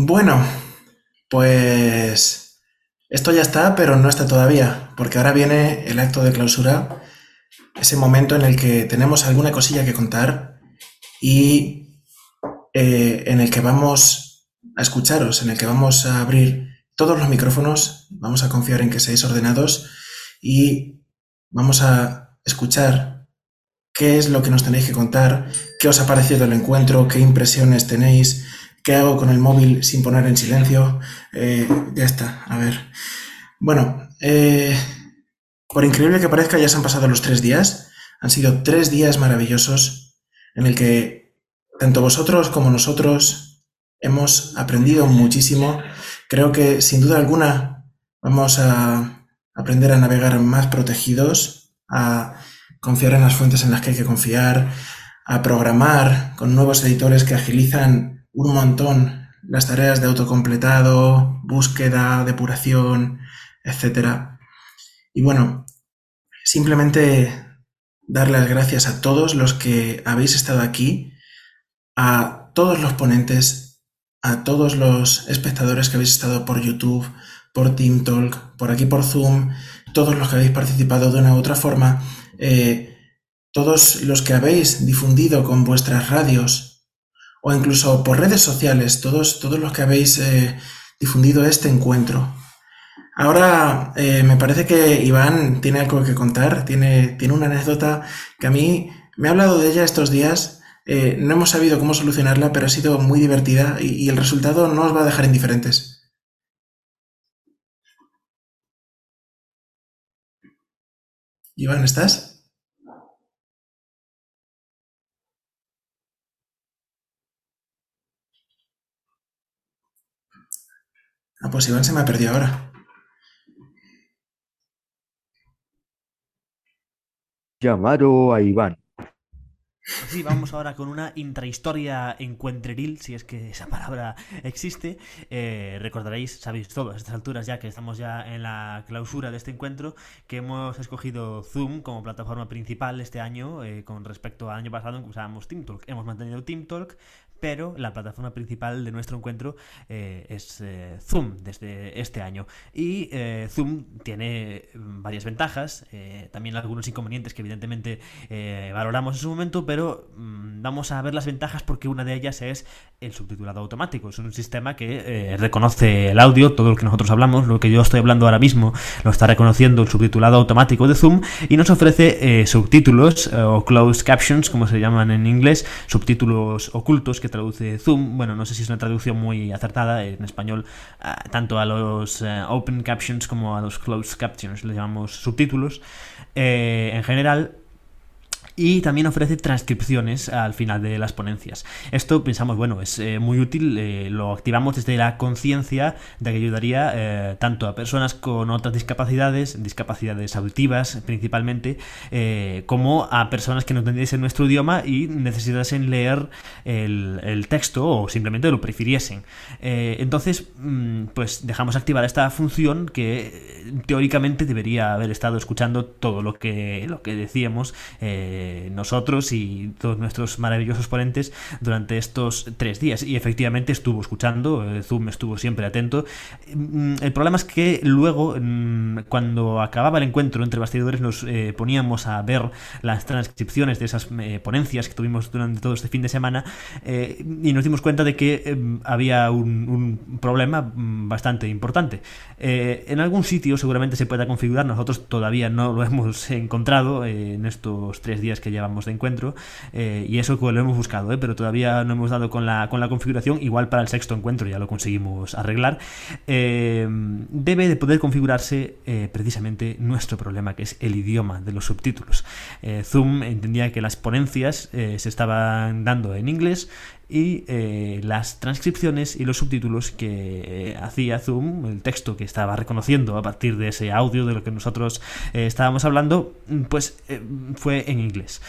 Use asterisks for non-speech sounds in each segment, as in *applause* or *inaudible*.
Bueno, pues esto ya está, pero no está todavía, porque ahora viene el acto de clausura, ese momento en el que tenemos alguna cosilla que contar y eh, en el que vamos a escucharos, en el que vamos a abrir todos los micrófonos, vamos a confiar en que seáis ordenados y vamos a escuchar qué es lo que nos tenéis que contar, qué os ha parecido el encuentro, qué impresiones tenéis, ¿Qué hago con el móvil sin poner en silencio? Eh, ya está, a ver. Bueno, eh, por increíble que parezca, ya se han pasado los tres días. Han sido tres días maravillosos en el que tanto vosotros como nosotros hemos aprendido muchísimo. Creo que sin duda alguna vamos a aprender a navegar más protegidos, a confiar en las fuentes en las que hay que confiar, a programar con nuevos editores que agilizan un montón las tareas de autocompletado, búsqueda, depuración, etc. Y bueno, simplemente dar las gracias a todos los que habéis estado aquí, a todos los ponentes, a todos los espectadores que habéis estado por YouTube, por TeamTalk, por aquí por Zoom, todos los que habéis participado de una u otra forma, eh, todos los que habéis difundido con vuestras radios o incluso por redes sociales, todos, todos los que habéis eh, difundido este encuentro. Ahora eh, me parece que Iván tiene algo que contar, tiene, tiene una anécdota que a mí me ha hablado de ella estos días. Eh, no hemos sabido cómo solucionarla, pero ha sido muy divertida y, y el resultado no os va a dejar indiferentes. Iván, ¿estás? Ah, pues Iván se me ha perdido ahora. Llamaro a Iván. Sí, vamos ahora con una intrahistoria encuentreril, si es que esa palabra existe. Eh, recordaréis, sabéis todo a estas alturas ya que estamos ya en la clausura de este encuentro, que hemos escogido Zoom como plataforma principal este año eh, con respecto al año pasado en que usábamos TeamTalk. Hemos mantenido TeamTalk, pero la plataforma principal de nuestro encuentro eh, es eh, Zoom desde este año. Y eh, Zoom tiene varias ventajas, también algunos inconvenientes que evidentemente valoramos en su momento, pero mm, vamos a ver las ventajas porque una de ellas es el subtitulado automático. Es un sistema que reconoce el audio, todo lo que nosotros hablamos, lo que yo estoy hablando ahora mismo, lo está reconociendo el subtitulado automático de Zoom y nos ofrece subtítulos o closed captions, como se llaman en inglés, subtítulos ocultos traduce Zoom. Bueno, no sé si es una traducción muy acertada en español, ah, tanto a los eh, open captions como a los closed captions, le llamamos subtítulos. Eh, en general, y también ofrece transcripciones al final de las ponencias. Esto pensamos, bueno, es eh, muy útil, eh, lo activamos desde la conciencia de que ayudaría eh, tanto a personas con otras discapacidades, discapacidades auditivas principalmente, como a personas que no entendiesen nuestro idioma y necesitasen leer el, texto o simplemente lo prefiriesen. entonces, mm, pues dejamos activada esta función que teóricamente debería haber estado escuchando todo lo que, lo que decíamos. Nosotros y todos nuestros maravillosos ponentes durante estos tres días. Y efectivamente estuvo escuchando, eh, Zoom estuvo siempre atento. Mm, el problema es que luego, mm, cuando acababa el encuentro entre bastidores, nos eh, poníamos a ver las transcripciones de esas ponencias que tuvimos durante todo este fin de semana y nos dimos cuenta de que había un, problema mm, bastante importante. en algún sitio seguramente se pueda configurar, nosotros todavía no lo *laughs* hemos encontrado en estos tres días que llevamos de encuentro eh, y eso lo hemos buscado, eh, pero todavía no hemos dado con la, con la configuración, igual para el sexto encuentro ya lo conseguimos arreglar. Eh, debe de poder configurarse precisamente nuestro problema, que es el idioma de los subtítulos. Zoom entendía que las ponencias se estaban dando en inglés y eh, las transcripciones y los subtítulos que eh, hacía Zoom, el texto que estaba reconociendo a partir de ese audio de lo que nosotros eh, estábamos hablando, pues fue en inglés.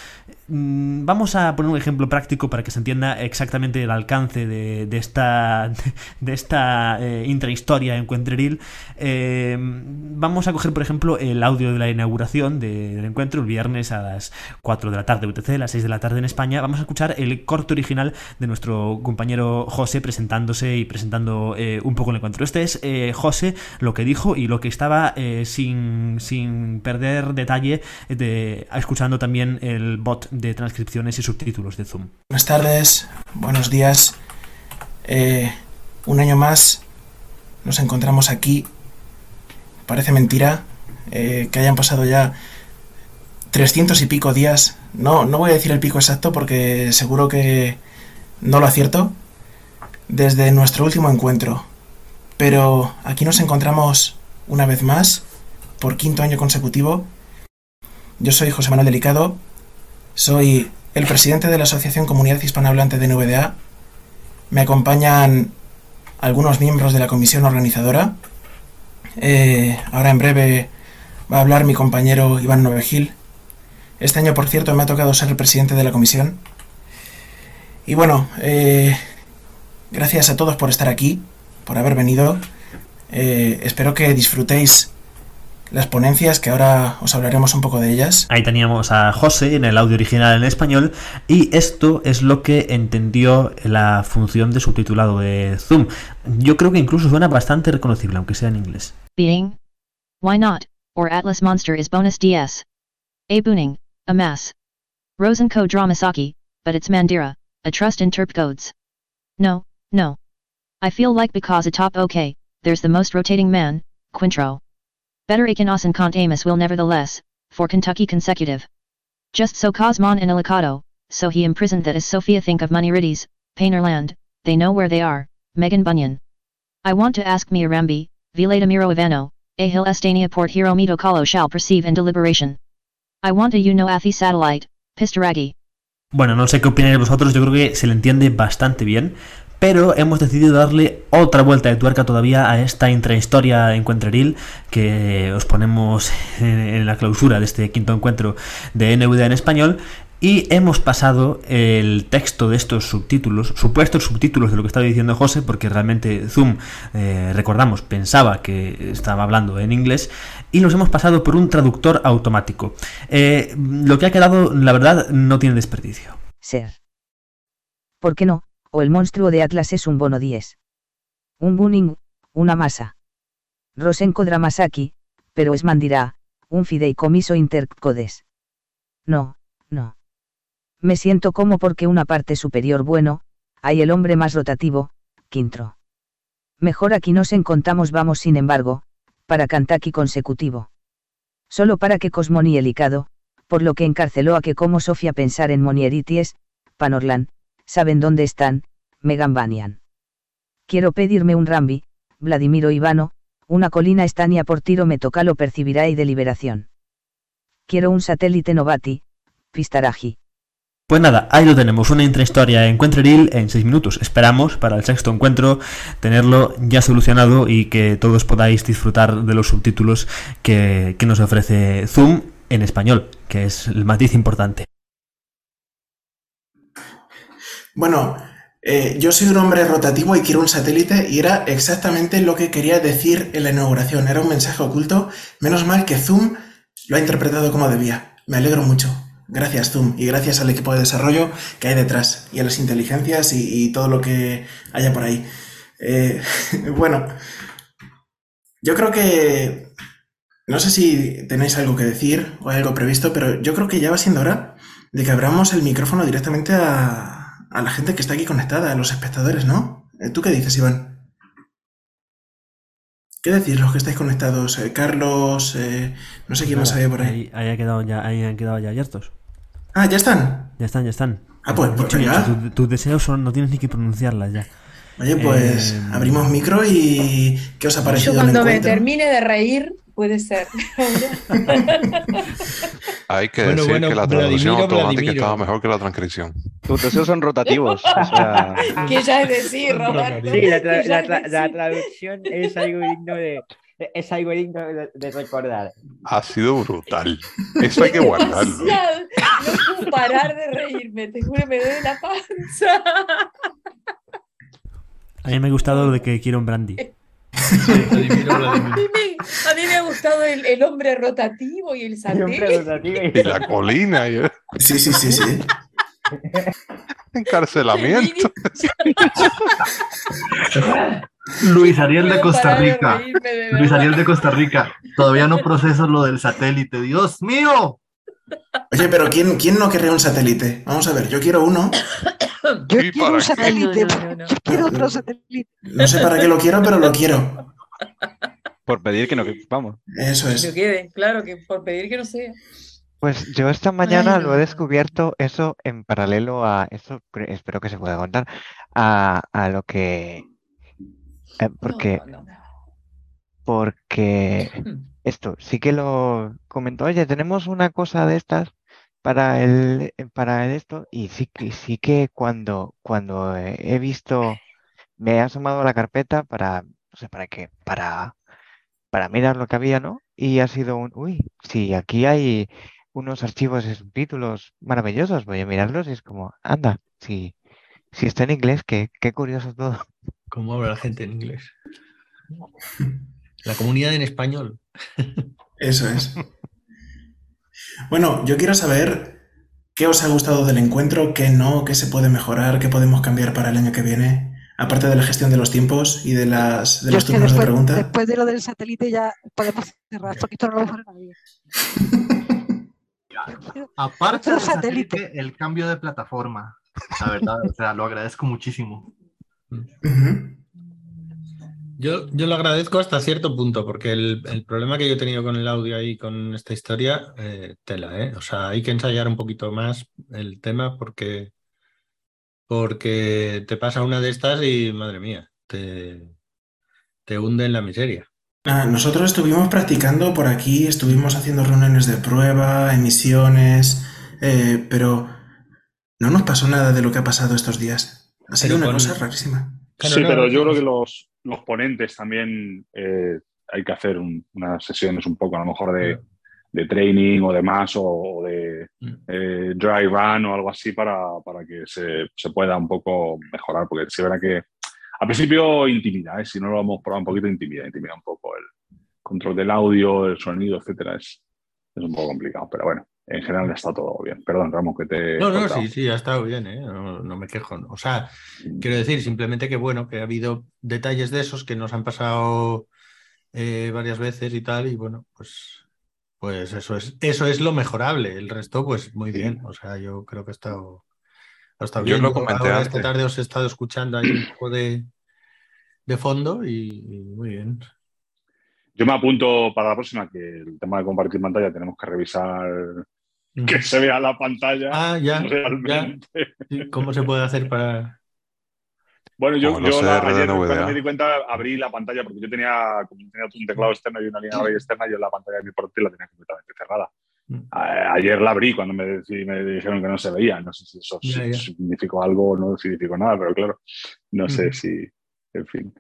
Mm, vamos a poner un ejemplo práctico para que se entienda exactamente el alcance de, esta, *laughs* de esta eh, intrahistoria en Cuentreril. Eh, vamos a coger, por ejemplo, el audio de la inauguración del encuentro el viernes a las 4 de la tarde UTC, a las 6 de la tarde en España. Vamos a escuchar el corte original de nuestro compañero José presentándose y presentando eh, un poco el encuentro. Este es José lo que dijo y lo que estaba sin, sin perder detalle de, escuchando también el bot de transcripciones y subtítulos de Zoom. Buenas tardes, buenos días. Eh, un año más nos encontramos aquí. Parece mentira eh, que hayan pasado ya 300 y pico días. No, no voy a decir el pico exacto porque seguro que no lo acierto. Desde nuestro último encuentro. Pero aquí nos encontramos una vez más, por quinto año consecutivo. Yo soy José Manuel Delicado soy el presidente de la Asociación Comunidad Hispanohablante de NVDA. Me acompañan algunos miembros de la comisión organizadora. Eh, ahora en breve va a hablar mi compañero Iván Novegil. Este año, por cierto, me ha tocado ser el presidente de la comisión. Y bueno, eh, gracias a todos por estar aquí, por haber venido. Eh, espero que disfrutéis las ponencias, que ahora os hablaremos un poco de ellas. Ahí teníamos a José en el audio original en español y esto es lo que entendió la función de subtitulado de Zoom. Yo creo que incluso suena bastante reconocible, aunque sea en inglés. Being. Why not? Or Atlas Monster is bonus DS. A Booning. A mass. Rosenko Dramasaki, but it's Mandira, a trust in Terp codes. No, no. I feel like because a top okay, there's the most rotating man, Quintro. Better Akin Kant Amos will nevertheless, for Kentucky consecutive. Just so Cosmon and Ilicado, so he imprisoned that as Sophia think of money riddies, Painerland, they know where they are, Megan Bunyan. I want to ask me Arambi, Vileda Miro Ivano, Ahil Estania Port Hero Mito Kalo shall perceive in deliberation. I want a you know Athi satellite, Pistaragi. Bueno, no sé qué opináis vosotros, yo creo que se le entiende bastante bien, pero hemos decidido darle otra vuelta de tuerca todavía a esta intrahistoria encuentreril que os ponemos en la clausura de este quinto encuentro de NVDA en español y hemos pasado el texto de estos subtítulos, supuestos subtítulos de lo que estaba diciendo José, porque realmente Zoom, eh, recordamos, pensaba que estaba hablando en inglés, y los hemos pasado por un traductor automático. Eh, lo que ha quedado, la verdad, no tiene desperdicio. Ser. ¿Por qué no? O el monstruo de Atlas es un bono 10. Un Buning, una masa. Rosenko Dramasaki, pero es Mandirá, un fideicomiso intercodes. No, no. Me siento como porque una parte superior bueno, hay el hombre más rotativo, Quintro. Mejor aquí nos encontramos vamos sin embargo, para Kantaki consecutivo. Solo para que Cosmoni elicado, por lo que encarceló a que como Sofía pensar en Monierities, Panorlan, saben dónde están, Megan Banian. Quiero pedirme un Rambi, Vladimiro Ivano, una colina estania por tiro me toca lo percibirá y deliberación. Quiero un satélite Novati, Pistaraji. Pues nada, ahí lo tenemos, una intrahistoria Encuentreril en 6 minutos. Esperamos para el sexto encuentro tenerlo ya solucionado y que todos podáis disfrutar de los subtítulos que, que nos ofrece Zoom en español, que es el matiz importante. Bueno, eh, yo soy un hombre rotativo y quiero un satélite y era exactamente lo que quería decir en la inauguración. Era un mensaje oculto. Menos mal que Zoom lo ha interpretado como debía. Me alegro mucho. Gracias Zoom y gracias al equipo de desarrollo que hay detrás y a las inteligencias y, todo lo que haya por ahí. Eh, *laughs* bueno, yo creo que... No sé si tenéis algo que decir o algo previsto, pero yo creo que ya va siendo hora de que abramos el micrófono directamente a, a la gente que está aquí conectada, a los espectadores, ¿no? Eh, ¿Tú qué dices, Iván? ¿Qué decís los que estáis conectados? Eh, Carlos, eh, no sé quién más había por ahí. Ahí, ha quedado ya, ahí han quedado ya abiertos. Ah, ¿ya están? Ya están, ya están. Ah, pues, pues Tus deseos son, no tienes ni que pronunciarlas ya. Oye, pues abrimos micro y ¿qué os ha parecido? Yo cuando me termine de reír, puede ser. *laughs* Hay que decir que la traducción automática estaba mejor que la transcripción. Tus deseos son rotativos. o sea... *laughs* ¿Qué ya es decir, Roberto? Sí, la, traducción es algo digno de, es algo digno de, recordar. Ha sido brutal. Eso hay que guardarlo. No puedo parar de reírme, te juro, me duele la panza. A mí me ha gustado lo de que quiero un brandy. *laughs* a, mí me, ha gustado el, hombre rotativo y el satélite. Y la colina. Sí, sí, sí, sí. Encarcelamiento. *laughs* Luis Ariel de Costa Rica. Luis Ariel de Costa Rica. Todavía no proceso lo del satélite. Dios mío. Oye, pero ¿quién, quién no querría un satélite? Vamos a ver, yo quiero uno. Yo quiero un satélite. quiero otro satélite. No sé para qué lo quiero, pero lo quiero. Por pedir que no, vamos. Eso es. Que quede, claro, que por pedir que no sea. Pues yo esta mañana lo he descubierto eso en paralelo a eso, espero que se pueda contar, a, a lo que eh, porque porque esto sí que lo comentó, oye, tenemos una cosa de estas para el para el esto y sí que sí que cuando cuando he visto me he asomado a la carpeta para no sé para qué, para para mirar lo que había, ¿no? Y ha sido un, uy, sí, aquí hay unos archivos de subtítulos maravillosos, voy a mirarlos y es como, anda, si, si está en inglés, qué, qué curioso todo. ¿Cómo habla la gente en inglés? *laughs* La comunidad en español. Eso es. Bueno, yo quiero saber qué os ha gustado del encuentro, qué no, qué se puede mejorar, qué podemos cambiar para el año que viene, aparte de la gestión de los tiempos y de las de los turnos de pregunta. Después de lo del satélite ya podemos cerrar, porque esto no lo va a hacer nadie. *laughs* Aparte del satélite, el cambio de plataforma. La verdad, o sea, lo agradezco muchísimo. Yo, yo lo agradezco hasta cierto punto, porque el, problema que yo he tenido con el audio ahí, con esta historia, eh, tela, ¿eh? O sea, hay que ensayar un poquito más el tema porque, porque te pasa una de estas y, madre mía, te, te hunde en la miseria. Ah, nosotros estuvimos practicando por aquí, estuvimos haciendo reuniones de prueba, emisiones, eh, pero no nos pasó nada de lo que ha pasado estos días. Ha sido una cosa rarísima. sí, pero yo creo que los, los ponentes también eh, hay que hacer unas sesiones un poco, a lo mejor de, de training o demás, o, de mm. eh, dry run o algo así para, para que se, se, pueda un poco mejorar, porque se verá que al principio intimida, ¿eh? si no lo vamos a probar un poquito, intimida, intimida un poco el control del audio, el sonido, etcétera, es, es un poco complicado, pero bueno, en general está todo bien. Perdón, Ramos, que te. No, no, sí, sí, ha estado bien, ¿eh? no, me quejo. O sea, quiero decir simplemente que bueno, que ha habido detalles de esos que nos han pasado eh, varias veces y tal, y bueno, pues, pues eso es, eso es lo mejorable. El resto, pues muy bien. O sea, yo creo que ha estado, Hasta bien. Yo lo comenté antes. Esta tarde os he estado escuchando ahí un poco de, de fondo y, muy bien. Yo me apunto para la próxima que el tema de compartir pantalla tenemos que revisar que se vea la pantalla. Ah, ya. Realmente. ¿Cómo se puede hacer para.? Bueno, yo, yo ayer cuando me di cuenta abrí la pantalla porque yo tenía, como tenía un teclado externo y una línea de externa, yo la pantalla de mi portátil la tenía completamente cerrada. Ayer la abrí cuando me, me, dijeron que no se veía. No sé si eso significó algo o no significó nada, pero claro, no sé si, en fin.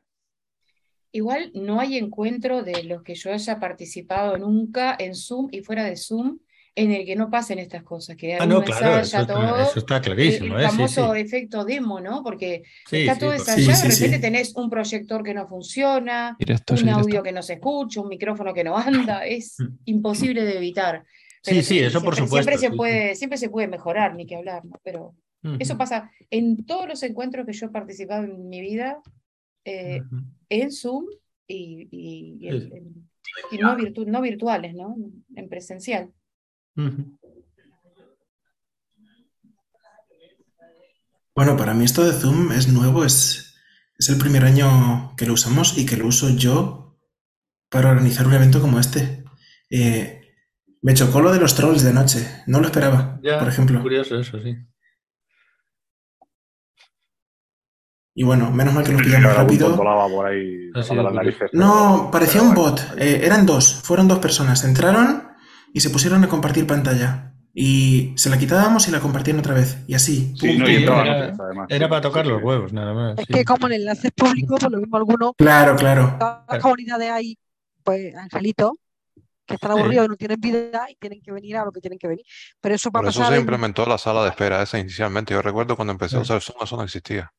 Igual no hay encuentro de los que yo haya participado nunca en Zoom y fuera de Zoom en el que no pasen estas cosas, que ah, no, claro, eso, todo, eso, está clarísimo. El, famoso efecto demo, ¿no? Porque está todo ensayado, de repente tenés un proyector que no funciona, un audio que no se escucha, un micrófono que no anda, *laughs* es imposible de evitar sí, sí, eso por supuesto. Siempre se, puede, siempre se puede mejorar, ni que hablar, ¿no? Pero eso pasa en todos los encuentros que yo he participado en mi vida, eh, en Zoom y, y, no, no, virtuales, ¿no? En presencial. Bueno, para mí esto de Zoom es nuevo, es, es el primer año que lo usamos y que lo uso yo para organizar un evento como este. Eh, me chocó lo de los trolls de noche. No lo esperaba, por ejemplo. Curioso eso, sí. Y bueno, menos mal que lo pillamos rápido. no, parecía un bot. Eh, eran dos, fueron dos personas. Entraron y se pusieron a compartir pantalla. Y se la quitábamos y la compartían otra vez. Y así. era, para tocar los huevos, nada más. Es que como el enlace es público, por lo mismo alguno. Claro, claro. La comunidad de ahí pues angelitos que están aburridos y no tienen vida y tienen que venir a lo que tienen que venir. Pero eso va a eso se implementó la sala de espera esa inicialmente. Yo recuerdo cuando empecé a usar Zoom, eso no existía.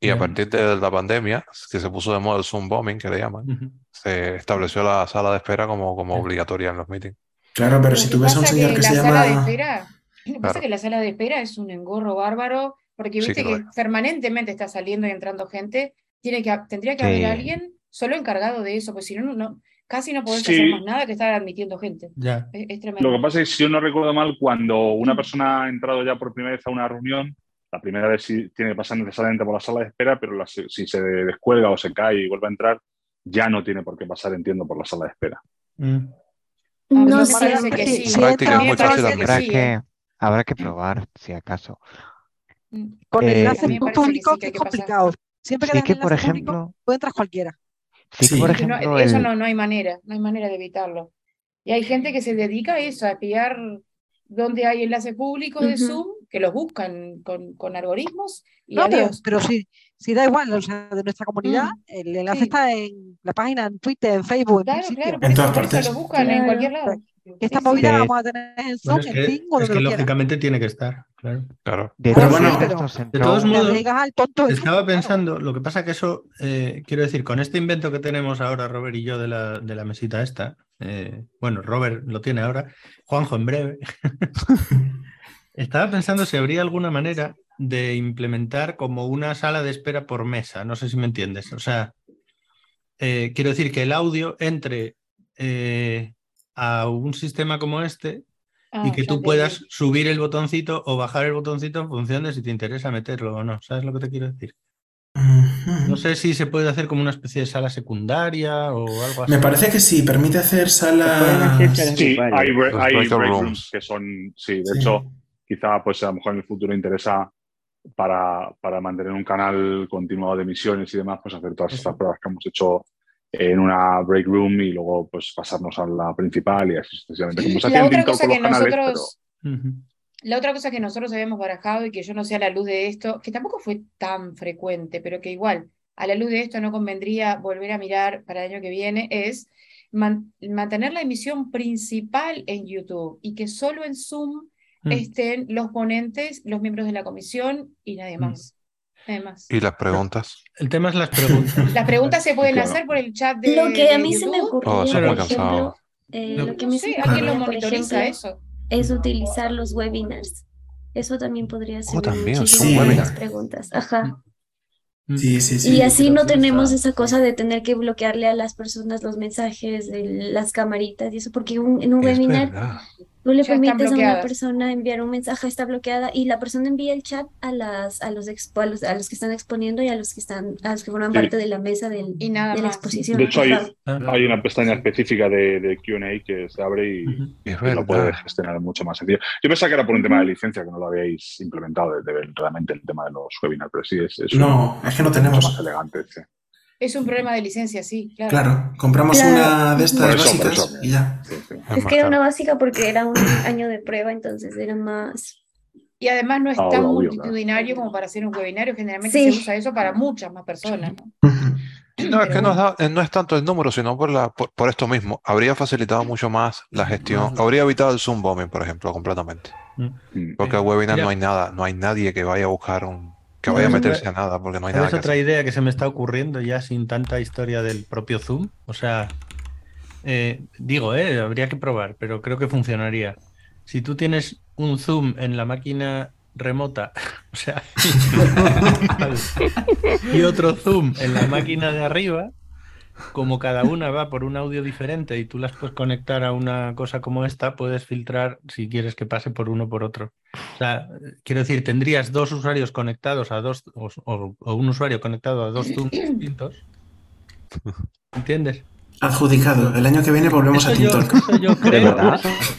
Y a partir de la pandemia, que se puso de moda el Zoom bombing, que le llaman, se estableció la sala de espera como, como obligatoria en los meetings. Claro, pero si tú ves a un señor que, se llama... Sala de espera, lo que pasa es que la sala de espera es un engorro bárbaro, porque viste que, permanentemente está saliendo y entrando gente, tiene que, tendría que haber alguien solo encargado de eso, pues si no, no casi no podés hacer más nada que estar admitiendo gente. Ya. Es, tremendo. Lo que pasa es que si yo no recuerdo mal, cuando una persona ha entrado ya por primera vez a una reunión, la primera vez sí tiene que pasar necesariamente por la sala de espera, pero si se descuelga o se cae y vuelve a entrar, ya no tiene por qué pasar, entiendo, por la sala de espera. Mm. No sé, que sí. muy fácil habrá, que, habrá que probar, si acaso. Mm. Con enlace eh, público que, es complicado. Siempre que, que por ejemplo, puede entrar cualquiera. Sí, por ejemplo, eso no, no hay manera, no hay manera de evitarlo. Y hay gente que se dedica a eso, a espiar donde hay enlaces públicos de Zoom, que los buscan con, con algoritmos. Y no, pero, sí, sí da igual, o sea, de nuestra comunidad, mm. el enlace está en la página, en Twitter, en Facebook, claro, en, claro, en todas partes. lo buscan en cualquier lado. Esta movida la vamos a tener en Zoom, en Ping o Es que lógicamente tiene que estar, claro. claro. De, todos modos, estaba pensando, lo que pasa que eso, eh, quiero decir, con este invento que tenemos ahora, Robert y yo, de la, de la mesita esta, eh, bueno, Robert lo tiene ahora, Juanjo en breve, *laughs* estaba pensando si habría alguna manera de implementar como una sala de espera por mesa, no sé si me entiendes, o sea, eh, quiero decir que el audio entre a un sistema como este y ah, que tú puedas subir el botoncito o bajar el botoncito en función de si te interesa meterlo o no. ¿Sabes lo que te quiero decir? No sé si se puede hacer como una especie de sala secundaria o algo así. Me parece que sí, permite hacer salas. Sí, hay, break rooms que son. Sí, de hecho, quizá pues a lo mejor en el futuro interesa para, para mantener un canal continuado de emisiones y demás, pues hacer todas estas pruebas que hemos hecho en una break room y luego pues pasarnos a la principal y así sucesivamente. la otra cosa que nosotros... La otra cosa que nosotros habíamos barajado y que yo no sé a la luz de esto, que tampoco fue tan frecuente, pero que igual a la luz de esto no convendría volver a mirar para el año que viene, es mantener la emisión principal en YouTube y que solo en Zoom mm. estén los ponentes, los miembros de la comisión y nadie mm. más. ¿Y las preguntas? El tema es las preguntas. las preguntas se pueden hacer por el chat de Lo que a mí se me ocurrió, oh, por ejemplo, eh, lo que me alguien lo monitoriza eso. Es utilizar los webinars. Eso también podría ser. Oh, también, son webinars. preguntas. Ajá. Sí, sí, sí. Y así no tenemos esa cosa de tener que bloquearle a las personas los mensajes, de las camaritas y eso, porque en un webinar Tú le permites a una persona enviar un mensaje, está bloqueada, y la persona envía el chat a las a los, a los, a los que están exponiendo y a los que están a los que forman parte de la mesa del, de la exposición. De hecho, hay, hay una pestaña específica de, de QA que se abre y, lo puede gestionar mucho más sencillo. Yo pensaba que era por un tema de licencia, que no lo habíais implementado de, ver realmente el tema de los webinars, pero sí es, no, es que no tenemos. más elegante. Sí. Es un problema de licencia, sí, claro. Claro, compramos una de estas básicas y ya. Es que era una básica porque era un año de prueba, entonces era más... Y además no es tan multitudinario como para hacer un webinario, generalmente se usa eso para muchas más personas. ¿no? es que eh, no es, tanto el número, sino por, la, por, esto mismo. Habría facilitado mucho más la gestión. Habría evitado el Zoom bombing, por ejemplo, completamente. Porque el webinar no hay nada, no hay nadie que vaya a buscar un, que vaya a meterse a nada, porque no hay nada. Es otra idea que se me está ocurriendo ya sin tanta historia del propio Zoom. O sea, eh, digo, eh, habría que probar, pero creo que funcionaría. Si tú tienes un Zoom en la máquina remota, *laughs* o sea, *laughs* y otro Zoom en la máquina de arriba, como cada una va por un audio diferente y tú las puedes conectar a una cosa como esta, puedes filtrar si quieres que pase por uno por otro. O sea, quiero decir, tendrías dos usuarios conectados a dos, o, un usuario conectado a dos Zooms distintos. *laughs* ¿Entiendes? Adjudicado. El año que viene volvemos a TikTok. *laughs*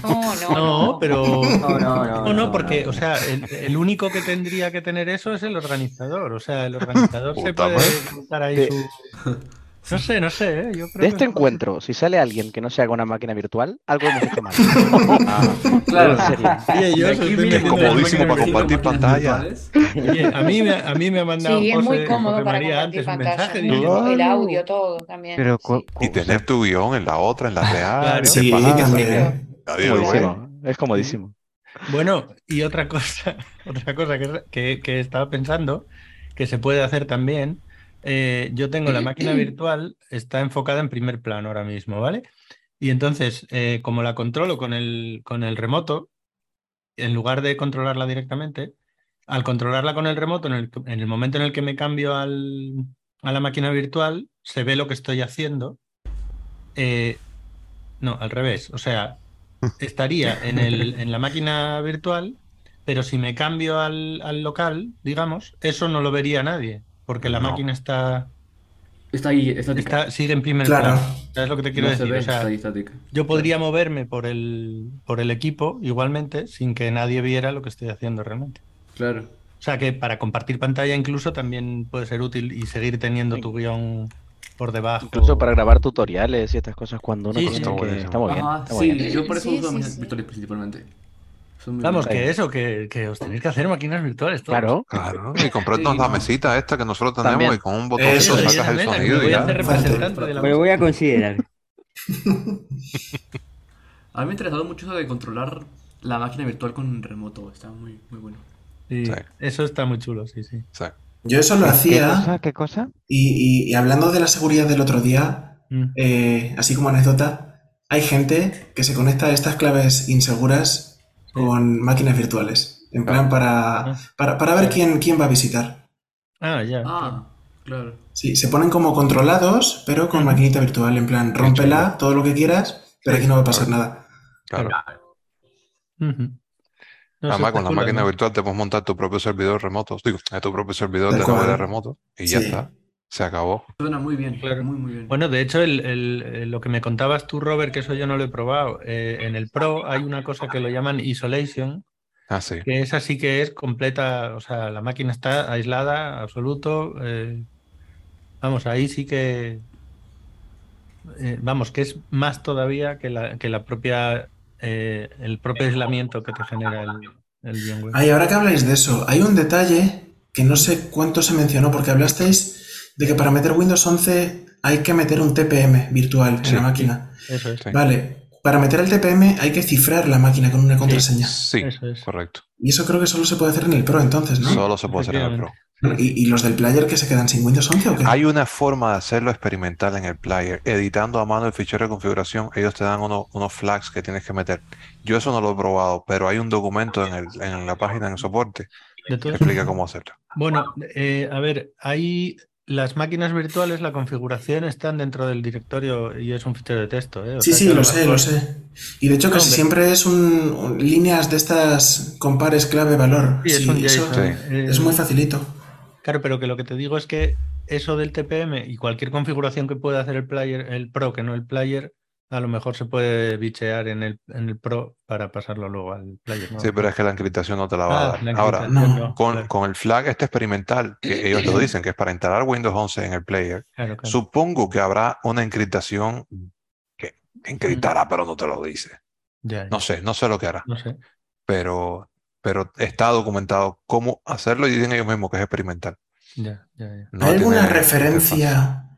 No, no, no, pero. No, no, *laughs* porque, o sea, el, único que tendría que tener eso es el organizador. O sea, el organizador se puede montar ahí su No sé, no sé. ¿eh? Yo creo De este que- encuentro, si sale alguien que no sea con una máquina virtual, algo hemos hecho mal. Ah, *laughs* Claro. en serio. *laughs* Oye, yo las comodísimo para compartir pantalla. *laughs* Oye, a mí me, a mí me ha mandado Sí, es muy cómodo José para María compartir antes un pantalla. mensaje diciendo, El audio, todo también. Pero sí. cu- Y tener tu guion en la otra, en la real. Claro. ¿qué Sí, ve. Comodísimo. Es comodísimo. Bueno, y otra cosa, otra cosa que, que, que estaba pensando que se puede hacer también. Eh, yo tengo la máquina *clears throat* virtual, está enfocada en primer plano ahora mismo, ¿vale? Y entonces, eh, como la controlo con el, con el remoto, en lugar de controlarla directamente, al controlarla con el remoto, en el, en el momento en el que me cambio al, a la máquina virtual, se ve lo que estoy haciendo. Eh, no, al revés. O sea, estaría en, el, en la máquina virtual, pero si me cambio al, al local, digamos, eso no lo vería nadie, porque la No. máquina está, Está ahí, estática. está sigue en primer Claro. plano. ¿Sabes lo que te quiero No se decir? ve, O sea, está ahí estática. yo podría moverme por el, por el equipo igualmente sin que nadie viera lo que estoy haciendo realmente. Claro. O sea que para compartir pantalla incluso también puede ser útil y seguir teniendo tu guion por debajo. Incluso para grabar tutoriales y estas cosas cuando uno Sí, que- Está muy bien. Está muy sí, bien. yo por eso Sí, uso sí, máquinas sí. virtuales principalmente. Vamos, que eso, que, que os tenéis que hacer máquinas virtuales todos. Claro. Claro, y comprarnos Sí, la mesita esta que nosotros tenemos También. y con un Eso, botoncito sí, sacas el me sonido y voy a hacer representante de la Me voy a considerar. *laughs* A mí me ha interesado mucho eso de controlar la máquina virtual con remoto. Está muy, muy bueno. Sí, Sí. Eso está muy chulo, sí, sí. Sí. Yo eso lo ¿Qué hacía cosa? ¿Qué cosa? y, y- y hablando de la seguridad del otro día, Mm. eh, así como anécdota, hay gente que se conecta a estas claves inseguras con máquinas virtuales. En plan para, para, para ver quién, quién va a visitar. Ah, ya. Ah, claro. Sí, se ponen como controlados, pero con maquinita virtual. En plan, rómpela todo lo que quieras, pero aquí no va a pasar nada. Claro. No, Además, con la máquina virtual te puedes montar tu propio servidor remoto. Digo, eh, tu propio servidor de novedad remoto y ya está. Se acabó. Suena muy bien. Claro. Muy, muy bien. Bueno, de hecho, el- el- eh, lo que me contabas tú, Robert, que eso yo no lo he probado, eh, en el Pro hay una cosa que lo llaman isolation, Ah, sí. que esa sí que es completa, o sea, la máquina está aislada, absoluto. eh, vamos, ahí sí que, eh, vamos, que es más todavía que la, que la propia, eh, el propio aislamiento que te genera el, el VMware. Ay, ahora que habláis de eso, hay un detalle que no sé cuánto se mencionó, porque hablasteis de que para meter Windows 11 hay que meter un TPM virtual en la máquina. Eso es. Sí. Vale, para meter el TPM hay que cifrar la máquina con una contraseña. Sí, Eso es. correcto. Y eso creo que solo se puede hacer en el Pro entonces, ¿no? Solo se puede hacer en el Pro. ¿Y, y los del player que se quedan sin Windows 11 o qué? Hay una forma de hacerlo experimental en el player. Editando a mano el fichero de configuración, ellos te dan uno- unos flags que tienes que meter. Yo eso no lo he probado, pero hay un documento en, el- en la página en soporte De que explica cómo hacerlo. Bueno, eh, a ver, hay las máquinas virtuales, la configuración están dentro del directorio y es un fichero de texto. ¿eh? O Sí, sea sí, lo sé, lo sé. Y de hecho casi siempre es un, un- líneas de estas compares clave-valor. Sí, es un eso JSON, eh, es muy facilito. Claro, pero que lo que te digo es que eso del TPM y cualquier configuración que pueda hacer el player, el Pro, que no el player, a lo mejor se puede bichear en el, en el Pro para pasarlo luego al player. ¿no? Sí, pero es que la encriptación no te la va Ah, a dar. Ahora, no, con, claro. con el flag este experimental, que ellos lo dicen, que es para instalar Windows 11 en el player, Claro, claro. supongo que habrá una encriptación que encriptará, pero no te lo dice. Ya, ya. No sé, no sé lo que hará, No sé. pero, pero está documentado cómo hacerlo y dicen ellos mismos que es experimental. Ya, ya, ya. No ¿Hay alguna referencia?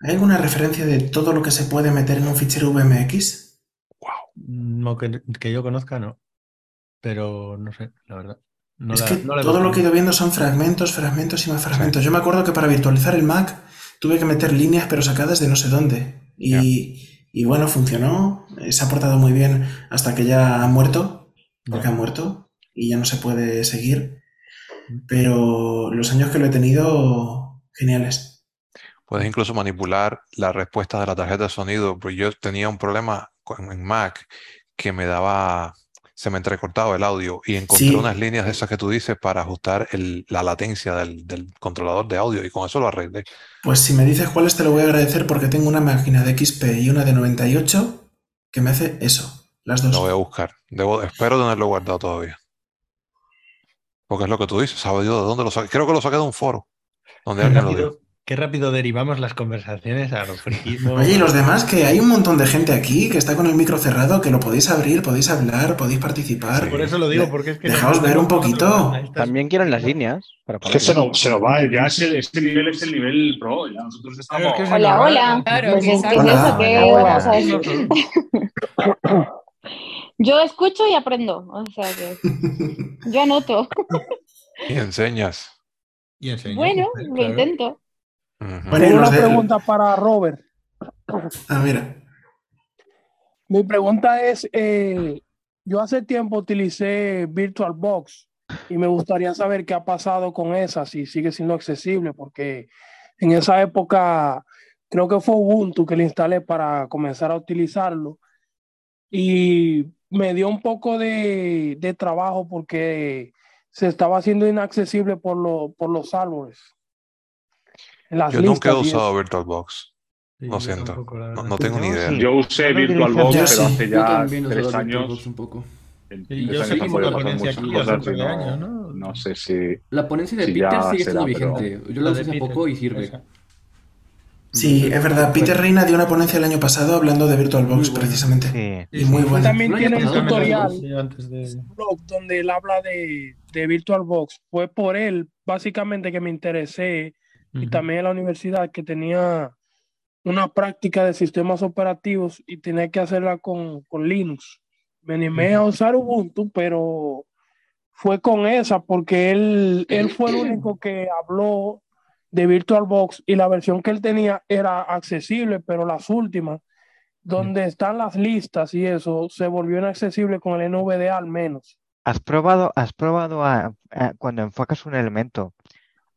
¿Hay alguna referencia de todo lo que se puede meter en un fichero VMX? No que, que yo conozca, no. Pero no sé, la verdad. No es la- que no la he todo lo que he ido viendo son fragmentos, fragmentos y más fragmentos. Yo me acuerdo que para virtualizar el Mac tuve que meter líneas pero sacadas de no sé dónde. Y, y bueno, funcionó. Se ha portado muy bien hasta que ya ha muerto. Porque Ya. ha muerto y ya no se puede seguir. Pero los años que lo he tenido, geniales. Puedes incluso manipular la respuesta de la tarjeta de sonido, porque yo tenía un problema con, en Mac que me daba, se me entrecortaba el audio y encontré Sí. unas líneas de esas que tú dices para ajustar el- la latencia del, del controlador de audio y con eso lo arreglé. Pues si me dices cuáles te lo voy a agradecer porque tengo una máquina de XP y una de 98 que me hace eso, las dos. Lo voy a buscar. Debo, espero tenerlo guardado todavía. Porque es lo que tú dices, sabe Dios de dónde lo saqué. Creo que lo saqué de un foro donde alguien lo dijo. Qué rápido derivamos las conversaciones a los friquismo. Oye, y los demás, que hay un montón de gente aquí que está con el micro cerrado, que lo podéis abrir, podéis hablar, podéis participar. Por eso lo digo, porque es que. Dejaos ver un poquito. También quiero en las líneas. Para Es que se nos, se nos va, ya ese nivel es el nivel pro, ya nosotros estamos... Hola, hola. Claro, Pues que es. Yo escucho y aprendo, o sea que yo anoto. Y enseñas. Y enseñas. Bueno, lo claro. intento. Bueno, Tengo una pregunta para Robert. Ah, mira. Mi pregunta es, eh, yo hace tiempo utilicé VirtualBox y me gustaría saber qué ha pasado con esa, si sigue siendo accesible, porque en esa época creo que fue Ubuntu que le instalé para comenzar a utilizarlo y me dio un poco de, de trabajo porque se estaba haciendo inaccesible por, lo- por los árboles. Las Yo nunca he usado VirtualBox. Lo siento. No, no tengo ni idea. Yo usé VirtualBox, pero Yo hace sí. ya tres años. Un poco. En Y yo han podido la ponencia aquí hace un cosas par y de no, años, ¿no? no sé si. La ponencia de si Peter sigue será, siendo pero- vigente. Yo La la de usé hace Peter, poco y sirve. esa. Sí, es verdad. Peter Reina dio una ponencia el año pasado hablando de VirtualBox, precisamente. Y muy buena. también tiene un tutorial, sí, antes de- un blog donde él habla de, de VirtualBox. Fue por él, básicamente, que me interesé y también en la universidad que tenía una práctica de sistemas operativos y tenía que hacerla con, con Linux. Me animé a usar Ubuntu, pero fue con esa porque él, él fue el único que habló de VirtualBox y la versión que él tenía era accesible, pero las últimas, donde están las listas y eso, se volvió inaccesible con el NVDA al menos. ¿Has probado, has probado a, a- cuando enfocas un elemento,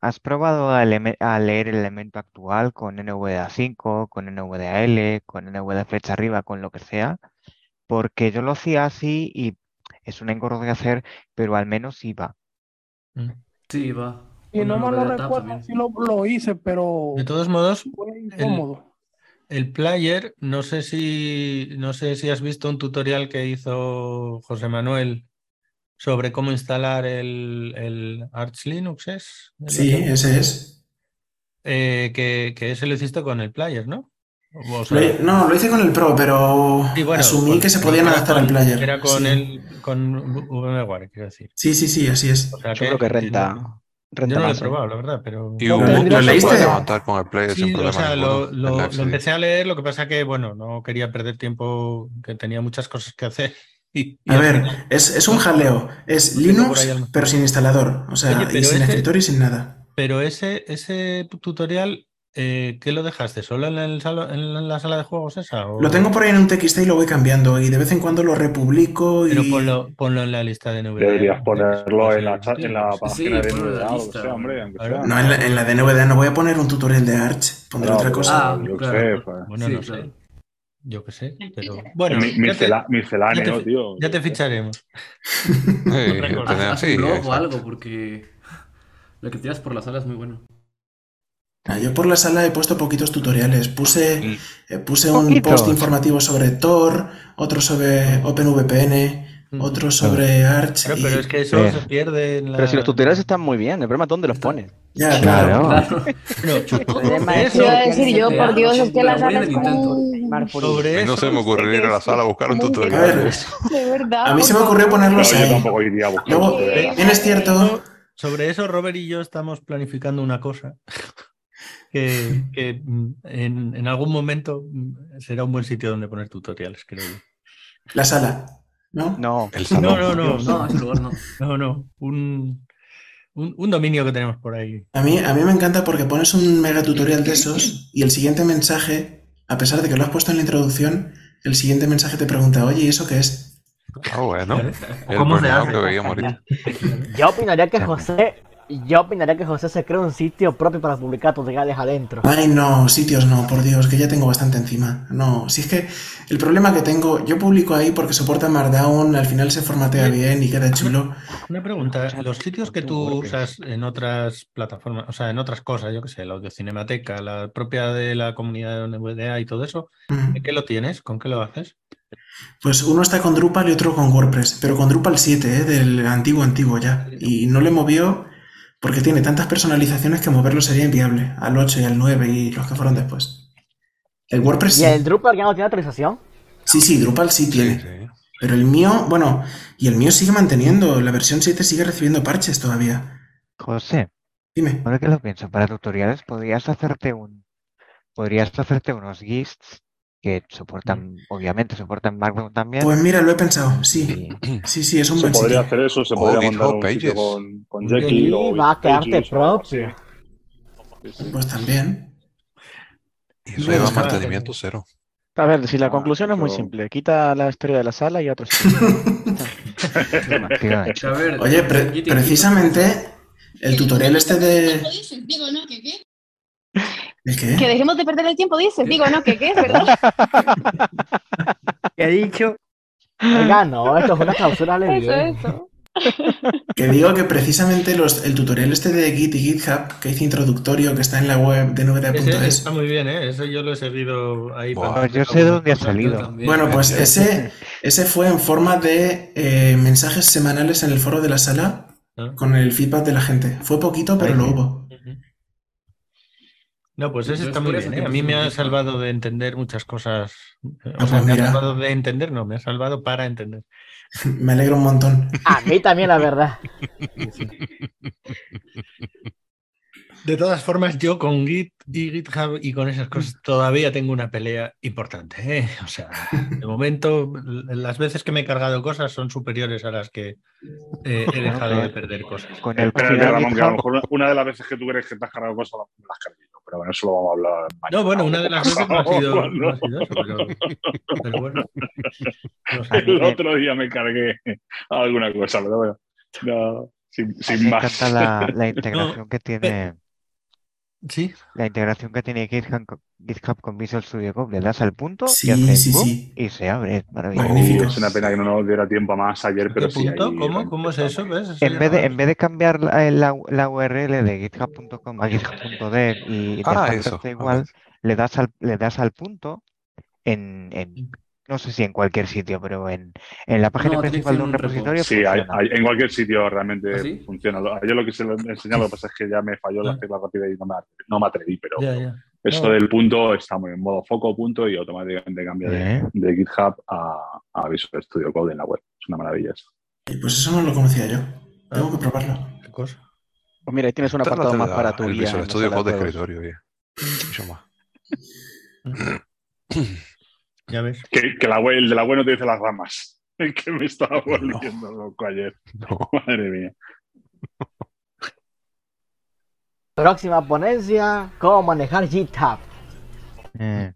has probado a, leer el elemento actual con NVDA 5, con NVDA L, con NVDA flecha arriba, con lo que sea? Porque yo lo hacía así y es un engorro de hacer, pero al menos iba. Sí, va. Y no me lo recuerdo si lo, lo hice, pero De todos modos, fue el, incómodo. el player, no sé si, no sé si has visto un tutorial que hizo José Manuel sobre cómo instalar el, el Arch Linux, ¿es? ¿El Sí, otro? ese es. Eh, que, que ese lo hiciste con el player, ¿no? O Lo sea, hi- no, lo hice con el Pro, pero sí, bueno, asumí con- que se podían adaptar con- al player. Era con Sí. el con VMware, quiero decir. Sí, sí, sí, así es. O sea Yo creo que renta, yo renta no lo he más. ¿eh? probado, la verdad, pero Y ¿Lo Ubuntu tendrías se que puede levantar con el player sin Sí, o problema sea, ninguno. lo, lo- lo empecé a leer, lo que pasa que, bueno, no quería perder tiempo, que tenía muchas cosas que hacer. Y, y A ver, final- es, es un jaleo. Es Linux, pero sin instalador. O sea, Oye, y pero sin ese- escritorio y sin nada. Pero ese, ese tutorial, eh, ¿qué lo dejaste? ¿Solo en, el salo- en la sala de juegos esa? o- Lo tengo por ahí en un TXT y lo voy cambiando. Y de vez en cuando lo republico Pero y. ponlo, ponlo en la lista de NVDA. Deberías ponerlo en la, en la Sí, página de en la NVDA o sea, hombre, sea. No, en la, en la de NVDA no voy a poner un tutorial de Arch. Pondré No, otra pero- cosa. Ah, yo qué claro. sé, pues. Bueno, Sí, no claro. Yo qué sé, pero bueno, Mi- ya te, miscela- misceláneo, ya te- tío. ya te ficharemos. *laughs* Haz sí, un blog o exacto. algo, porque lo que tiras por la sala es muy bueno. Ah, Yo por la sala he puesto poquitos tutoriales. Puse, eh, puse un post informativo sobre Tor, otro sobre OpenVPN, otro sobre Arch. Claro, y- pero es que eso Eh, se pierde en la... Pero si los tutoriales están muy bien, el problema es dónde los pones. Ya, claro. Claro. *laughs* Bueno, Eso eso, iba a decir yo, por Dios, es que la sala es sobre mí no eso, se me ocurriría ir a la sala a buscar un tutorial. A ver, de eso. De verdad. A mí se me ocurrió ponerlos No, yo ahí. tampoco iría a buscar Luego, tutoriales. bien es cierto. sobre eso Robert y yo estamos planificando una cosa que, que, mm, en, en algún momento mm, será un buen sitio donde poner tutoriales, creo yo. La sala, ¿no? No. El No, salón. no, no, No, lugar no. no, no, un, un, un dominio que tenemos por ahí. A mí, a mí me encanta porque pones un mega tutorial de esos y el siguiente mensaje, a pesar de que lo has puesto en la introducción, el siguiente mensaje te pregunta, oye, ¿y eso qué es? Ah, bueno. *laughs* ¿Cómo se hace? que. Yo opinaría que José, yo opinaría que José se cree un sitio propio para publicar tutoriales adentro. Ay, no, sitios no, por Dios, que ya tengo bastante encima. No, si es que el problema que tengo, yo publico ahí porque soporta Markdown, al final se formatea bien y queda chulo. Una pregunta, los sitios que tú usas en otras plataformas, o sea, en otras cosas, yo qué sé, la Audiocinemateca, la propia de la comunidad de NVDA y todo eso, Mm. ¿de qué lo tienes? ¿Con qué lo haces? Pues uno está con Drupal y otro con WordPress, pero con Drupal 7, ¿eh? del antiguo antiguo ya. Y no le movió porque tiene tantas personalizaciones que moverlo sería inviable al 8 y al 9 y los que fueron después. El WordPress ¿Y sí. el Drupal ya no tiene actualización? Sí, sí, Drupal sí tiene. Pero el mío, bueno, y el mío sigue manteniendo, la versión 7 sigue recibiendo parches todavía. José, Dime. ahora que lo pienso, para tutoriales podrías hacerte un, podrías hacerte unos GISTs que soportan, obviamente soportan Markdown también. Pues mira, lo he pensado, sí. *clears throat* Sí, sí, es un Se buen podría sitio. hacer eso, se O podría mandar un sitio con, con Sí, Jekyll o va a quedarte propio. Pues también. Y eso lleva mantenimiento cero. A ver, si la Ah, conclusión es muy simple. Quita la historia de la sala y. *laughs* A ver, Oye, pre- precisamente el tutorial este de... Digo, ¿no? ¿Qué qué? ¿El qué? Que dejemos de perder el tiempo, dices. Digo, ¿no? ¿Qué qué? ¿Verdad? *laughs* ¿Qué he dicho? Oiga, no, esto es una clausura Eso, libre. eso. *laughs* Que digo que precisamente los, el tutorial este de Git y GitHub, que hice introductorio, que está en la web de nvda.es. está muy bien, ¿eh? Eso yo lo he seguido ahí. Para- yo sé dónde ha salido. también. Bueno, pues ese, ese fue en forma de eh, mensajes semanales en el foro de la sala Ah. con el feedback de la gente. Fue poquito, pero lo hubo. No, pues ese está es muy bien, ¿eh? A mí me ha salvado de entender muchas cosas. O sea, me ha salvado de entender, no, me ha salvado para entender. *laughs* Me alegro un montón. A mí también, la verdad. De todas formas, yo con Git y GitHub y con esas cosas todavía tengo una pelea importante. ¿eh? O sea, de momento, las veces que me he cargado cosas son superiores a las que eh, he dejado de perder cosas. Con el final Ramón, que a lo mejor una de las veces que tú crees que te has cargado cosas me las cargué pero bueno, eso lo vamos a hablar mañana. No, bueno, una de las veces no ha sido, *laughs* Bueno. no ha sido eso, pero, pero bueno. *laughs* *laughs* El me- otro día me cargué alguna cosa, pero bueno, no, sin, sin me más. encanta la, la integración que tiene, Sí, la integración que tiene GitHub, con- GitHub con Visual Studio Code. Le das al punto y Sí, hace sí, boom sí. y se abre. Es maravilloso. Magnífico. Es una pena que no nos diera tiempo a más ayer, ¿qué pero sí. punto? ahí ¿Cómo? ¿Cómo es eso? ¿Ves? Eso En vez, de, no- en vez de cambiar la, la- la URL de github.com a github.dev y Ah, dejar eso, igual, le das al, le das al punto en, en- no sé si en cualquier sitio, pero en, en la página No, principal de un un repo. repositorio Sí, hay- en cualquier sitio realmente ¿Ah, sí? funciona. Ayer lo que se lo he enseñado, lo que pasa es que ya me falló de Ah. hacerla rápida y no me, no me atreví, pero Ya, ya. esto No. del punto está muy en modo foco punto y automáticamente cambia de, Eh. de GitHub a, a Visual Studio Code en la web. Es una maravilla eso. Pues eso no lo conocía yo. Tengo que probarlo. ¿Qué cosa? Pues mira, ahí tienes un la apartado más para tu el guía. Visual la Studio Code de escritorio. Mucho más. *clears throat* *clears throat* Ya ves. Que, que la web, el de la web no te dice las ramas. *laughs* que me estaba volviendo loco ayer. No. *laughs* Madre mía. Próxima ponencia, cómo manejar GitHub. Eh,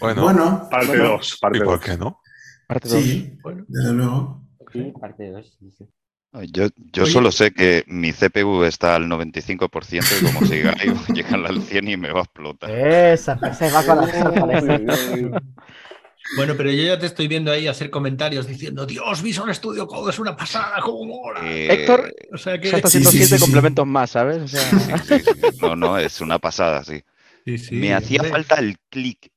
Bueno, Bueno, Parte bueno, 2, parte ¿y por 2. qué no? Parte dos. sí, Bueno. desde luego. Sí, parte 2. Sí, sí. Yo, yo Oye. solo sé que mi CPU está al 95% y como siga ahí, *laughs* llegan al 100 y me va a explotar. Esa, se va con la *laughs* sorpresa. Bueno, pero yo ya te estoy viendo ahí hacer comentarios diciendo, Dios, Visual Studio Code es una pasada, cómo mola. Eh, Héctor, O sea que... ya está Sí, haciendo sí, siete sí, sí. complementos más, ¿sabes? O sea, sí, sí, sí. No, no, es una pasada, sí. Sí, sí, Me hacía falta el clic,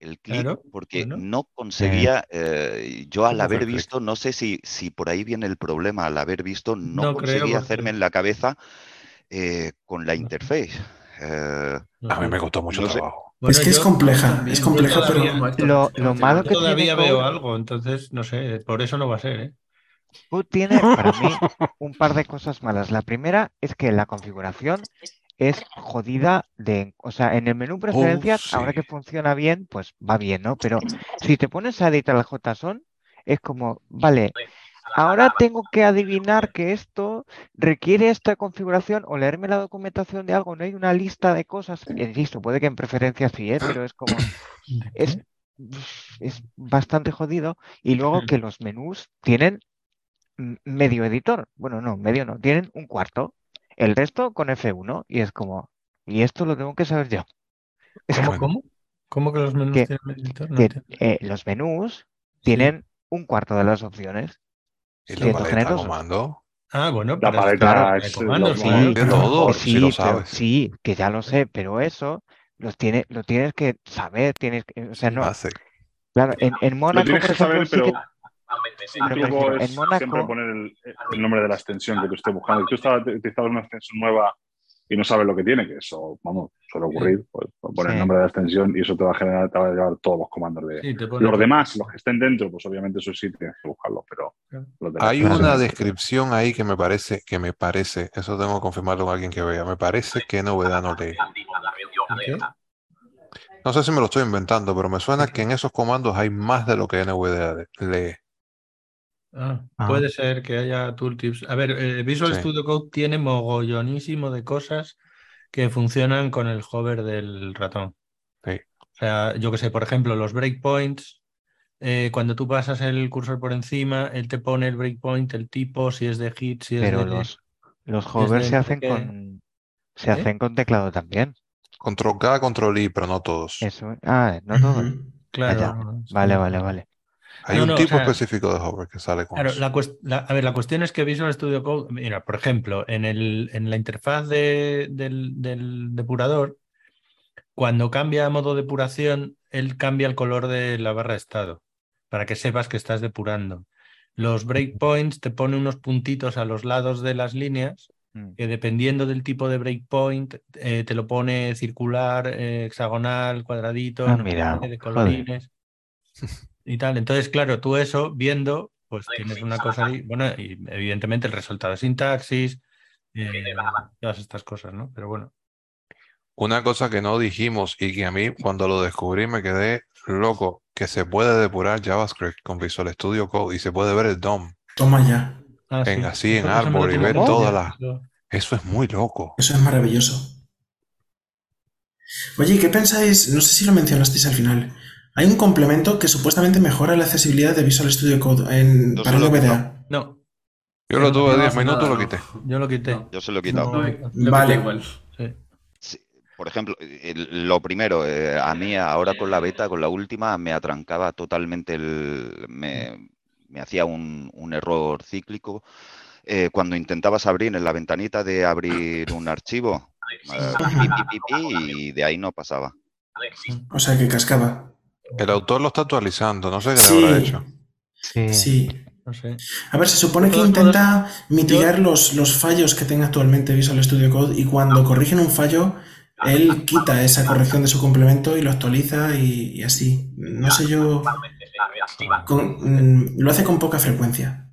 el Claro, porque bueno. no conseguía, eh, yo al ¿Cómo fue haber visto, no sé si, si por ahí viene el problema, al haber visto, no, conseguía hacerme en la cabeza eh, con la interface. Eh, A mí me costó mucho No trabajo. Bueno, es que es compleja, también, es compleja, todavía- pero Lo- malo Yo que todavía tiene veo algo, entonces, no sé, por eso no va a ser, ¿eh? Tiene para mí un par de cosas malas. La primera es que la configuración es jodida de, o sea, en el menú preferencias, ahora sí. que funciona bien, pues va bien, ¿no? Pero si te pones a editar el JSON, es como, vale, ahora tengo que adivinar que esto requiere esta configuración o leerme la documentación de algo, no hay una lista de cosas, insisto, puede que en preferencias sí, ¿eh? Pero es como, es, es bastante jodido. Y luego que los menús tienen medio editor. Bueno, no, medio no, tienen un cuarto. El resto con F1 y es como, y esto lo tengo que saber yo. *laughs* Es ¿Cómo, como cómo? ¿Cómo que los menús que, tienen editor? No que, eh, los menús tienen un cuarto de las opciones. ¿Y la paleta comando? Ah, bueno, La paleta la es sí. De todo, Sí, si lo pero- sí, que ya lo sé, pero eso los tiene, lo tienes que saber, tienes que, o sea, no, claro, en, en Mónaco, por ejemplo, saber, sí que, pero El truco es siempre poner el, el, nombre de la extensión que tú estés buscando. Si tú estás utilizando una extensión nueva y no sabes lo que tiene, que eso, vamos, suele ocurrir, pues, pues poner el nombre de la extensión y eso te va a generar, te va a llevar todos los comandos de los demás, los que estén dentro, pues obviamente eso sí tienes que buscarlos, pero hay una descripción ahí que me parece, que me parece, eso tengo que confirmarlo con alguien que vea, me parece que novedad no lee. No sé si me lo estoy inventando, pero me suena que en esos comandos hay más de lo que NVDA lee. Ah, puede ser que haya tooltips. A ver, eh, Visual Studio Code tiene mogollonísimo de cosas que funcionan con el hover del ratón. Sí. O sea, yo que sé, por ejemplo, los breakpoints, eh, cuando tú pasas el cursor por encima, él te pone el breakpoint, el tipo, si es de hit, si es Pero de. los, los hovers se hacen con se ¿Eh? hacen con teclado también. Control K, control I, pero no todos. Eso, ah, no todos. Claro. Vale, vale, vale. Hay un tipo específico de hover que sale con claro, La, a ver, la cuestión es que Visual Studio Code, mira, por ejemplo, en, el, en la interfaz de, del, del, depurador, cuando cambia a modo depuración, él cambia el color de la barra de estado para que sepas que estás depurando. Los breakpoints te pone unos puntitos a los lados de las líneas mm. que dependiendo del tipo de breakpoint eh, te lo pone circular, eh, hexagonal, cuadradito, ah, mira, de colorines *laughs* y tal. Entonces, claro, tú eso viendo, pues tienes una cosa ahí, bueno, y evidentemente el resultado de sintaxis, eh, todas estas cosas, ¿no? Pero bueno. Una cosa que no dijimos y que a mí cuando lo descubrí me quedé loco, que se puede depurar JavaScript con Visual Studio Code y se puede ver el DOM. Toma ya. Ah, en así, en árbol y ver todas las... Eso es muy loco. Eso es maravilloso. Oye, ¿qué pensáis? No sé si lo mencionasteis al final. Hay un complemento que supuestamente mejora la accesibilidad de Visual Studio Code en, para VBA. No. Yo lo tuve 10 minutos, lo quité. Yo lo quité. Yo se lo he quitado. vale. Igual. Por ejemplo, lo primero, eh, a mí ahora con la beta, con la última, me atrancaba totalmente el. Me, hacía un, error cíclico. Eh, cuando intentabas abrir en la ventanita de abrir un archivo, eh, y de ahí no pasaba. O sea que cascaba. El autor lo está actualizando, no sé qué le habrá hecho. Sí. A ver, se supone que intenta mitigar los, los fallos que tenga actualmente Visual Studio Code y cuando corrigen un fallo, él quita esa corrección de su complemento y lo actualiza y, así. No sé yo. Mm, lo hace con poca frecuencia.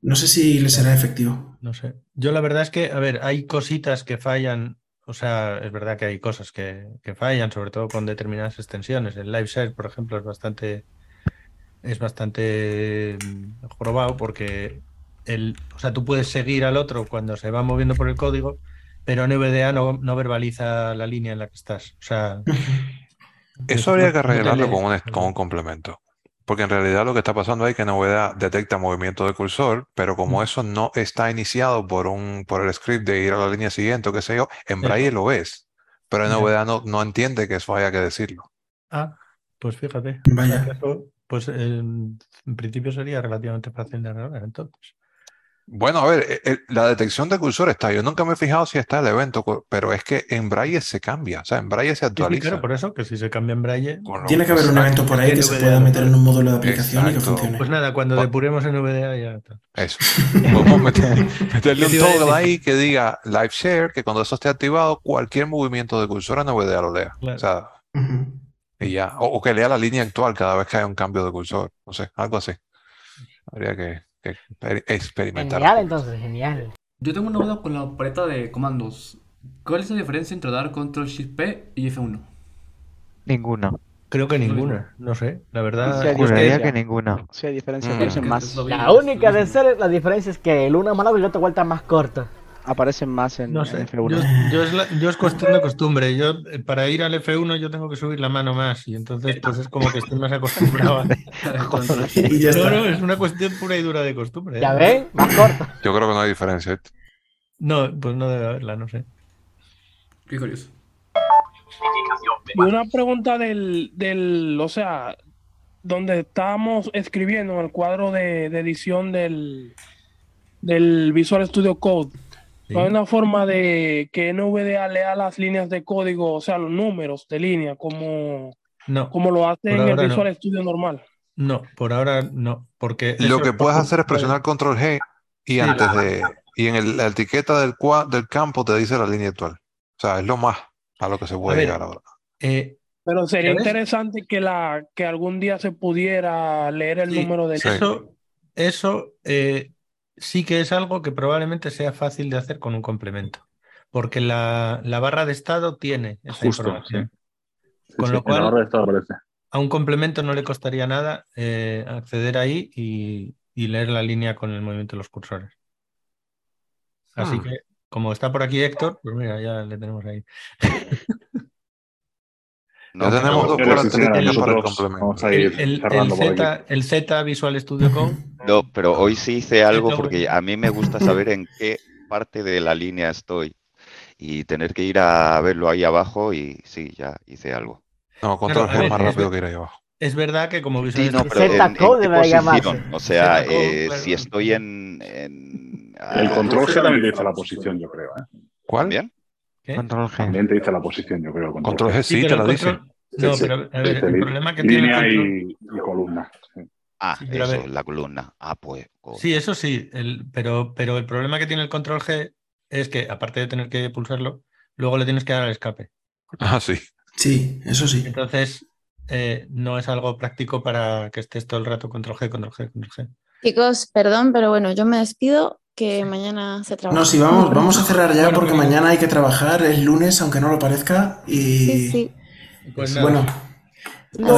No sé si le será efectivo. No sé. Yo la verdad es que, a ver, hay cositas que fallan o sea, es verdad que hay cosas que, fallan, sobre todo con determinadas extensiones. El live share, por ejemplo, es bastante es bastante mm, jorobado porque el, o sea, tú puedes seguir al otro cuando se va moviendo por el código, pero NVDA no, no verbaliza la línea en la que estás. O sea, *laughs* eso habría que arreglarlo con un, con un complemento. Porque en realidad lo que está pasando es que Novedad detecta movimiento de cursor, pero como eso no está iniciado por un por el script de ir a la línea siguiente o qué sé yo, en Braille lo ves. Pero en Novedad no, no entiende que eso haya que decirlo. Ah, pues fíjate. Vaya. Pues en principio sería relativamente fácil de arreglar entonces. Bueno, a ver, eh, eh, la detección de cursor está. Yo nunca me he fijado si está el evento, pero es que en Braille se cambia, o sea, en Braille se actualiza. Sí, por eso, que si se cambia en Braille. Tiene que haber un evento por ahí que se pueda meter en un módulo de aplicación y que funcione. Pues nada, cuando depuremos en VDA ya está. Eso. *laughs* Podemos meterle un toggle ahí que diga live share, que cuando eso esté activado, cualquier movimiento de cursor en VDA lo lea. O sea, y ya. O, que lea la línea actual cada vez que haya un cambio de cursor. No sé, algo así. Habría que experimentar. Genial, entonces, genial. Yo tengo una duda con la paleta de comandos. ¿Cuál es la diferencia entre dar control shift P y F1? Ninguna. Creo que ninguna, no sé, la verdad. Juraría que ninguna. Sí, hay diferencia, mm. más. La única de ser la diferencia es que el uno es más largo y el otro vuelta más corta aparecen más en, no sé, F1. Yo, es *laughs* cuestión de costumbre. Yo eh, para ir al F1 yo tengo que subir la mano más y entonces pues es como que estoy más acostumbrado. *laughs* *laughs* y ya no, no, es una cuestión pura y dura de costumbre. ¿Ya ¿eh? ven? Más corta. Yo creo que no hay diferencia. ¿eh? No, pues no debe haberla, no sé. Qué curioso. Y una pregunta del, del, o sea, donde estábamos escribiendo en el cuadro de, de edición del, del Visual Studio Code no hay una forma de que NVDA lea las líneas de código, o sea, los números de línea, como, no, como lo hace en el Visual Studio normal. No, por ahora no, porque Lo que es puedes hacer es presionar control G y Sí. antes de y en el- la etiqueta del, del campo te dice la línea actual. O sea, es lo más a lo que se A puede ver, llegar ahora. eh, Pero sería interesante que la que algún día se pudiera leer el Sí, número de Eso, eso eh, sí que es algo que probablemente sea fácil de hacer con un complemento, porque la, la barra de estado tiene esa Justo, información. Sí, Con sí, lo la cual, barra de estado aparece. a un complemento no le costaría nada eh, acceder ahí y, y leer la línea con el movimiento de los cursores. Así Hmm. que, como está por aquí Héctor, pues mira, ya le tenemos ahí. *laughs* Ya tenemos dos características para el complemento. Vamos a ir El. Z, el Z Visual Studio Code No, pero hoy sí hice algo porque a mí me gusta saber en qué parte de la línea estoy y tener que ir a verlo ahí abajo y sí, ya hice algo. No, Claro, control G es más rápido que ir ahí abajo. Es verdad que como Visual Sí, no, pero Code- en, en qué posición. O sea, eh, claro. si estoy en... en- El control G también dice la posición, yo creo. ¿eh? ¿Cuál? ¿También? ¿Qué? Control G. También te dice la posición, yo creo. Control, Control G sí, te pero la dice. No, Sí, sí. pero a ver, Dice el problema que tiene línea control... y, y columna. sí. Ah, Sí, eso, ver. la columna. Ah, pues... Sí, eso sí, el- pero, pero el problema que tiene el control G es que, aparte de tener que pulsarlo, luego le tienes que dar al escape. Ah, sí. Sí, eso sí. Entonces, eh, no es algo práctico para que estés todo el rato control G, control G, control G. Chicos, perdón, pero bueno, yo me despido, que mañana se trabaja. No, sí, vamos, vamos a cerrar ya porque pues- mañana hay que trabajar, es lunes, aunque no lo parezca. Y Sí, sí. Pues nada. bueno,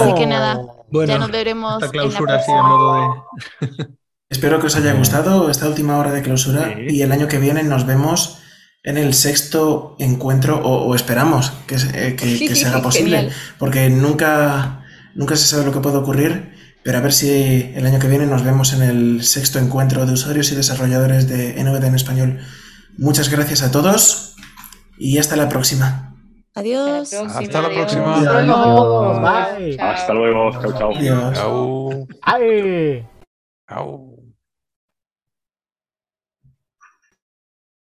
Así que nada, Bueno, ya nos veremos esta en la clausura así a próxima. modo de... espero que os haya gustado esta última hora de clausura Sí. y el año que viene nos vemos en el sexto encuentro, o, o esperamos que, se- eh, que- *laughs* que se haga posible, Genial. porque nunca, nunca se sabe lo que puede ocurrir, pero a ver si el año que viene nos vemos en el sexto encuentro de usuarios y desarrolladores de NVD en español. Muchas gracias a todos y hasta la próxima. Adiós. Hasta la próxima. Hasta luego. Hasta luego. Chao, chao. Adiós. Chao. Ay. Chao.